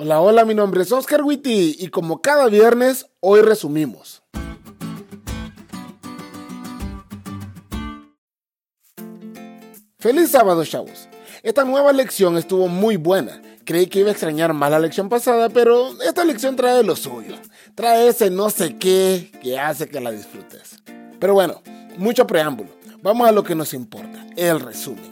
Hola, hola, mi nombre es Oscar Witty y como cada viernes, hoy resumimos. Feliz sábado, chavos. Esta nueva lección estuvo muy buena. Creí que iba a extrañar más la lección pasada, pero esta lección trae lo suyo. Trae ese no sé qué que hace que la disfrutes. Pero bueno, mucho preámbulo. Vamos a lo que nos importa, el resumen.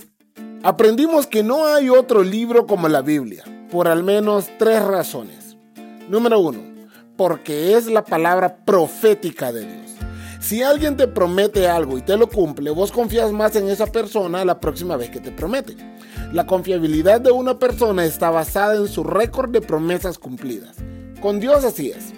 Aprendimos que no hay otro libro como la Biblia por al menos tres razones. Número uno, porque es la palabra profética de Dios. Si alguien te promete algo y te lo cumple, vos confías más en esa persona la próxima vez que te promete. La confiabilidad de una persona está basada en su récord de promesas cumplidas. Con Dios así es.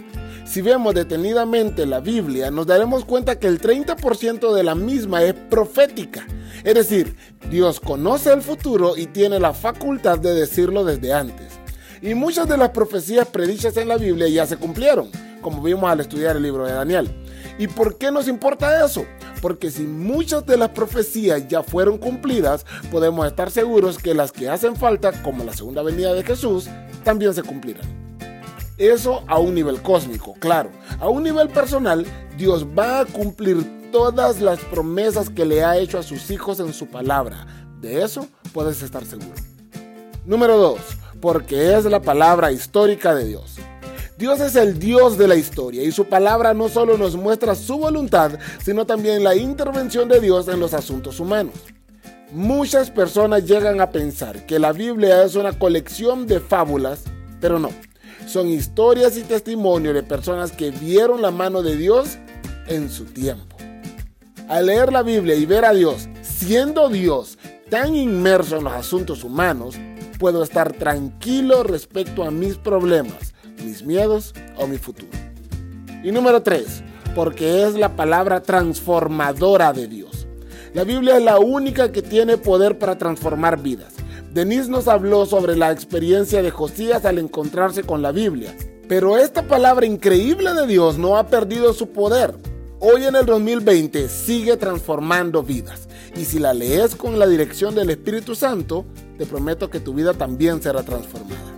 Si vemos detenidamente la Biblia, nos daremos cuenta que el 30% de la misma es profética. Es decir, Dios conoce el futuro y tiene la facultad de decirlo desde antes. Y muchas de las profecías predichas en la Biblia ya se cumplieron, como vimos al estudiar el libro de Daniel. ¿Y por qué nos importa eso? Porque si muchas de las profecías ya fueron cumplidas, podemos estar seguros que las que hacen falta, como la segunda venida de Jesús, también se cumplirán. Eso a un nivel cósmico, claro. A un nivel personal, Dios va a cumplir todas las promesas que le ha hecho a sus hijos en su palabra. De eso puedes estar seguro. Número 2. Porque es la palabra histórica de Dios. Dios es el Dios de la historia y su palabra no solo nos muestra su voluntad, sino también la intervención de Dios en los asuntos humanos. Muchas personas llegan a pensar que la Biblia es una colección de fábulas, pero no son historias y testimonios de personas que vieron la mano de Dios en su tiempo. Al leer la Biblia y ver a Dios siendo Dios tan inmerso en los asuntos humanos, puedo estar tranquilo respecto a mis problemas, mis miedos o mi futuro. Y número 3, porque es la palabra transformadora de Dios. La Biblia es la única que tiene poder para transformar vidas. Denise nos habló sobre la experiencia de Josías al encontrarse con la Biblia. Pero esta palabra increíble de Dios no ha perdido su poder. Hoy en el 2020 sigue transformando vidas. Y si la lees con la dirección del Espíritu Santo, te prometo que tu vida también será transformada.